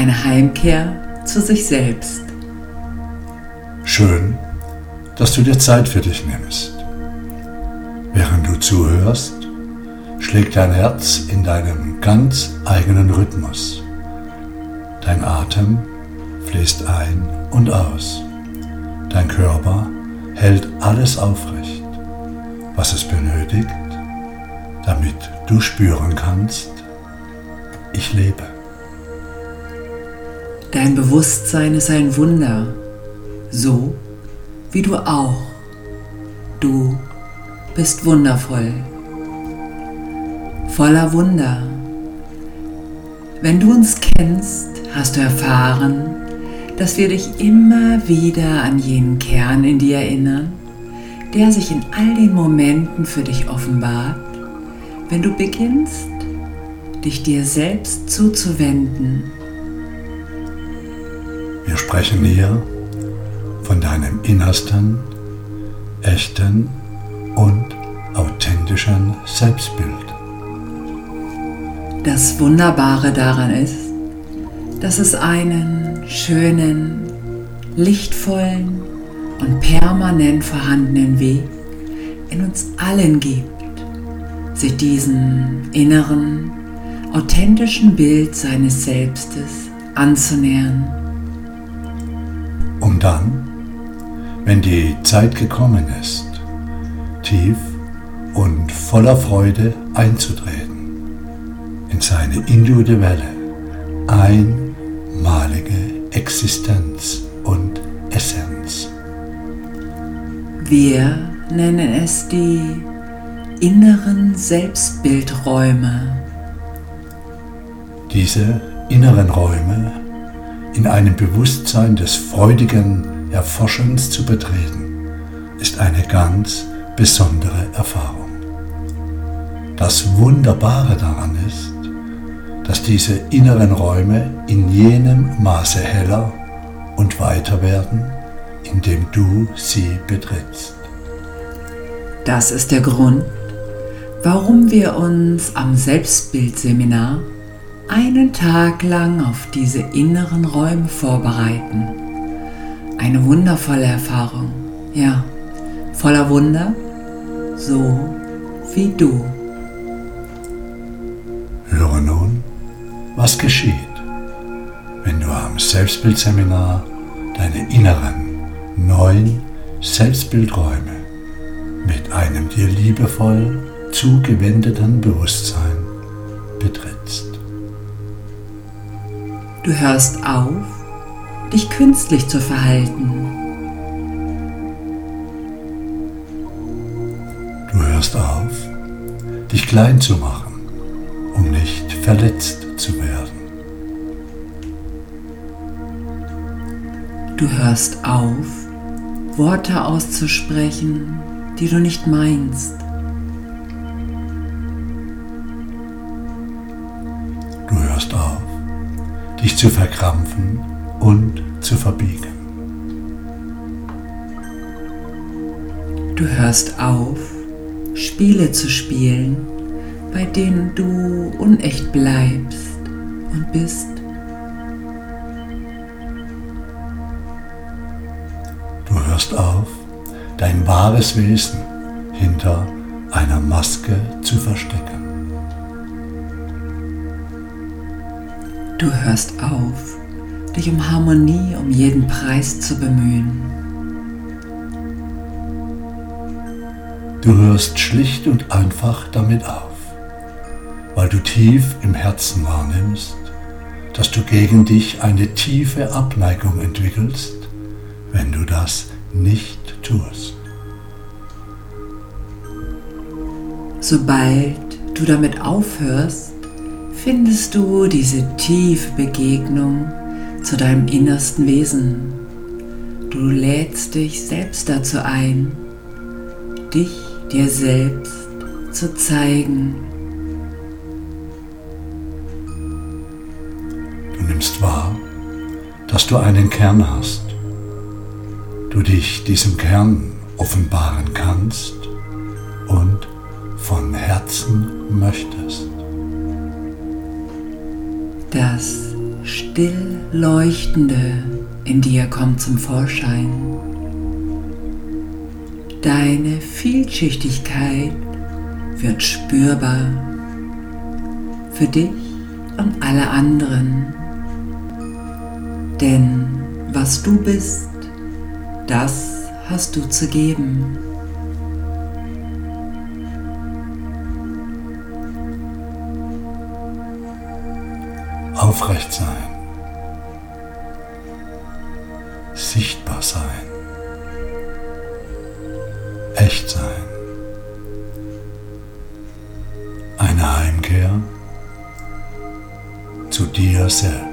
eine Heimkehr zu sich selbst. Schön, dass du dir Zeit für dich nimmst. Während du zuhörst, schlägt dein Herz in deinem ganz eigenen Rhythmus. Dein Atem fließt ein und aus. Dein Körper hält alles aufrecht, was es benötigt, damit du spüren kannst, ich lebe. Dein Bewusstsein ist ein Wunder, so wie du auch. Du bist wundervoll, voller Wunder. Wenn du uns kennst, hast du erfahren, dass wir dich immer wieder an jenen Kern in dir erinnern, der sich in all den Momenten für dich offenbart, wenn du beginnst, dich dir selbst zuzuwenden. Wir sprechen hier von deinem innersten, echten und authentischen Selbstbild. Das Wunderbare daran ist, dass es einen schönen, lichtvollen und permanent vorhandenen Weg in uns allen gibt, sich diesem inneren, authentischen Bild seines Selbstes anzunähern. Um dann, wenn die Zeit gekommen ist, tief und voller Freude einzutreten in seine individuelle, einmalige Existenz und Essenz. Wir nennen es die inneren Selbstbildräume. Diese inneren Räume in einem Bewusstsein des freudigen Erforschens zu betreten, ist eine ganz besondere Erfahrung. Das Wunderbare daran ist, dass diese inneren Räume in jenem Maße heller und weiter werden, indem du sie betrittst. Das ist der Grund, warum wir uns am Selbstbildseminar einen Tag lang auf diese inneren Räume vorbereiten. Eine wundervolle Erfahrung, ja, voller Wunder, so wie du. Höre nun, was geschieht, wenn du am Selbstbildseminar deine inneren, neuen Selbstbildräume mit einem dir liebevoll zugewendeten Bewusstsein betrittst. Du hörst auf, dich künstlich zu verhalten. Du hörst auf, dich klein zu machen, um nicht verletzt zu werden. Du hörst auf, Worte auszusprechen, die du nicht meinst. Dich zu verkrampfen und zu verbiegen. Du hörst auf, Spiele zu spielen, bei denen du unecht bleibst und bist. Du hörst auf, dein wahres Wesen hinter einer Maske zu verstecken. Du hörst auf, dich um Harmonie um jeden Preis zu bemühen. Du hörst schlicht und einfach damit auf, weil du tief im Herzen wahrnimmst, dass du gegen dich eine tiefe Abneigung entwickelst, wenn du das nicht tust. Sobald du damit aufhörst, findest du diese tiefe Begegnung zu deinem innersten Wesen. Du lädst dich selbst dazu ein, dich dir selbst zu zeigen. Du nimmst wahr, dass du einen Kern hast. Du dich diesem Kern offenbaren kannst und von Herzen möchtest. Das still Leuchtende in dir kommt zum Vorschein. Deine Vielschichtigkeit wird spürbar für dich und alle anderen. Denn was du bist, das hast du zu geben. Aufrecht sein. Sichtbar sein. Echt sein. Eine Heimkehr zu dir selbst.